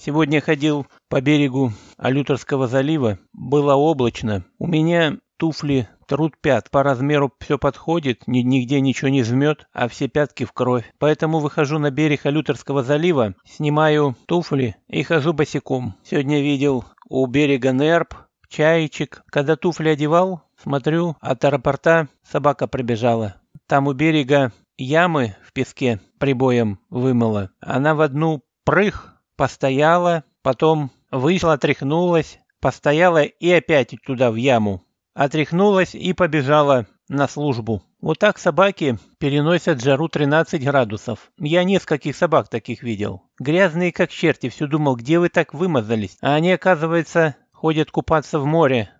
Сегодня ходил по берегу Алюторского залива. Было облачно. У меня туфли труд пят. По размеру все подходит, ни, нигде ничего не жмет, а все пятки в кровь. Поэтому выхожу на берег Алюторского залива, снимаю туфли и хожу босиком. Сегодня видел у берега нерп, чаечек. Когда туфли одевал, смотрю, от аэропорта собака пробежала. Там у берега ямы в песке прибоем вымыла. Она в одну прых постояла, потом вышла, отряхнулась, постояла и опять туда в яму. Отряхнулась и побежала на службу. Вот так собаки переносят жару 13 градусов. Я нескольких собак таких видел. Грязные как черти, все думал, где вы так вымазались. А они, оказывается, ходят купаться в море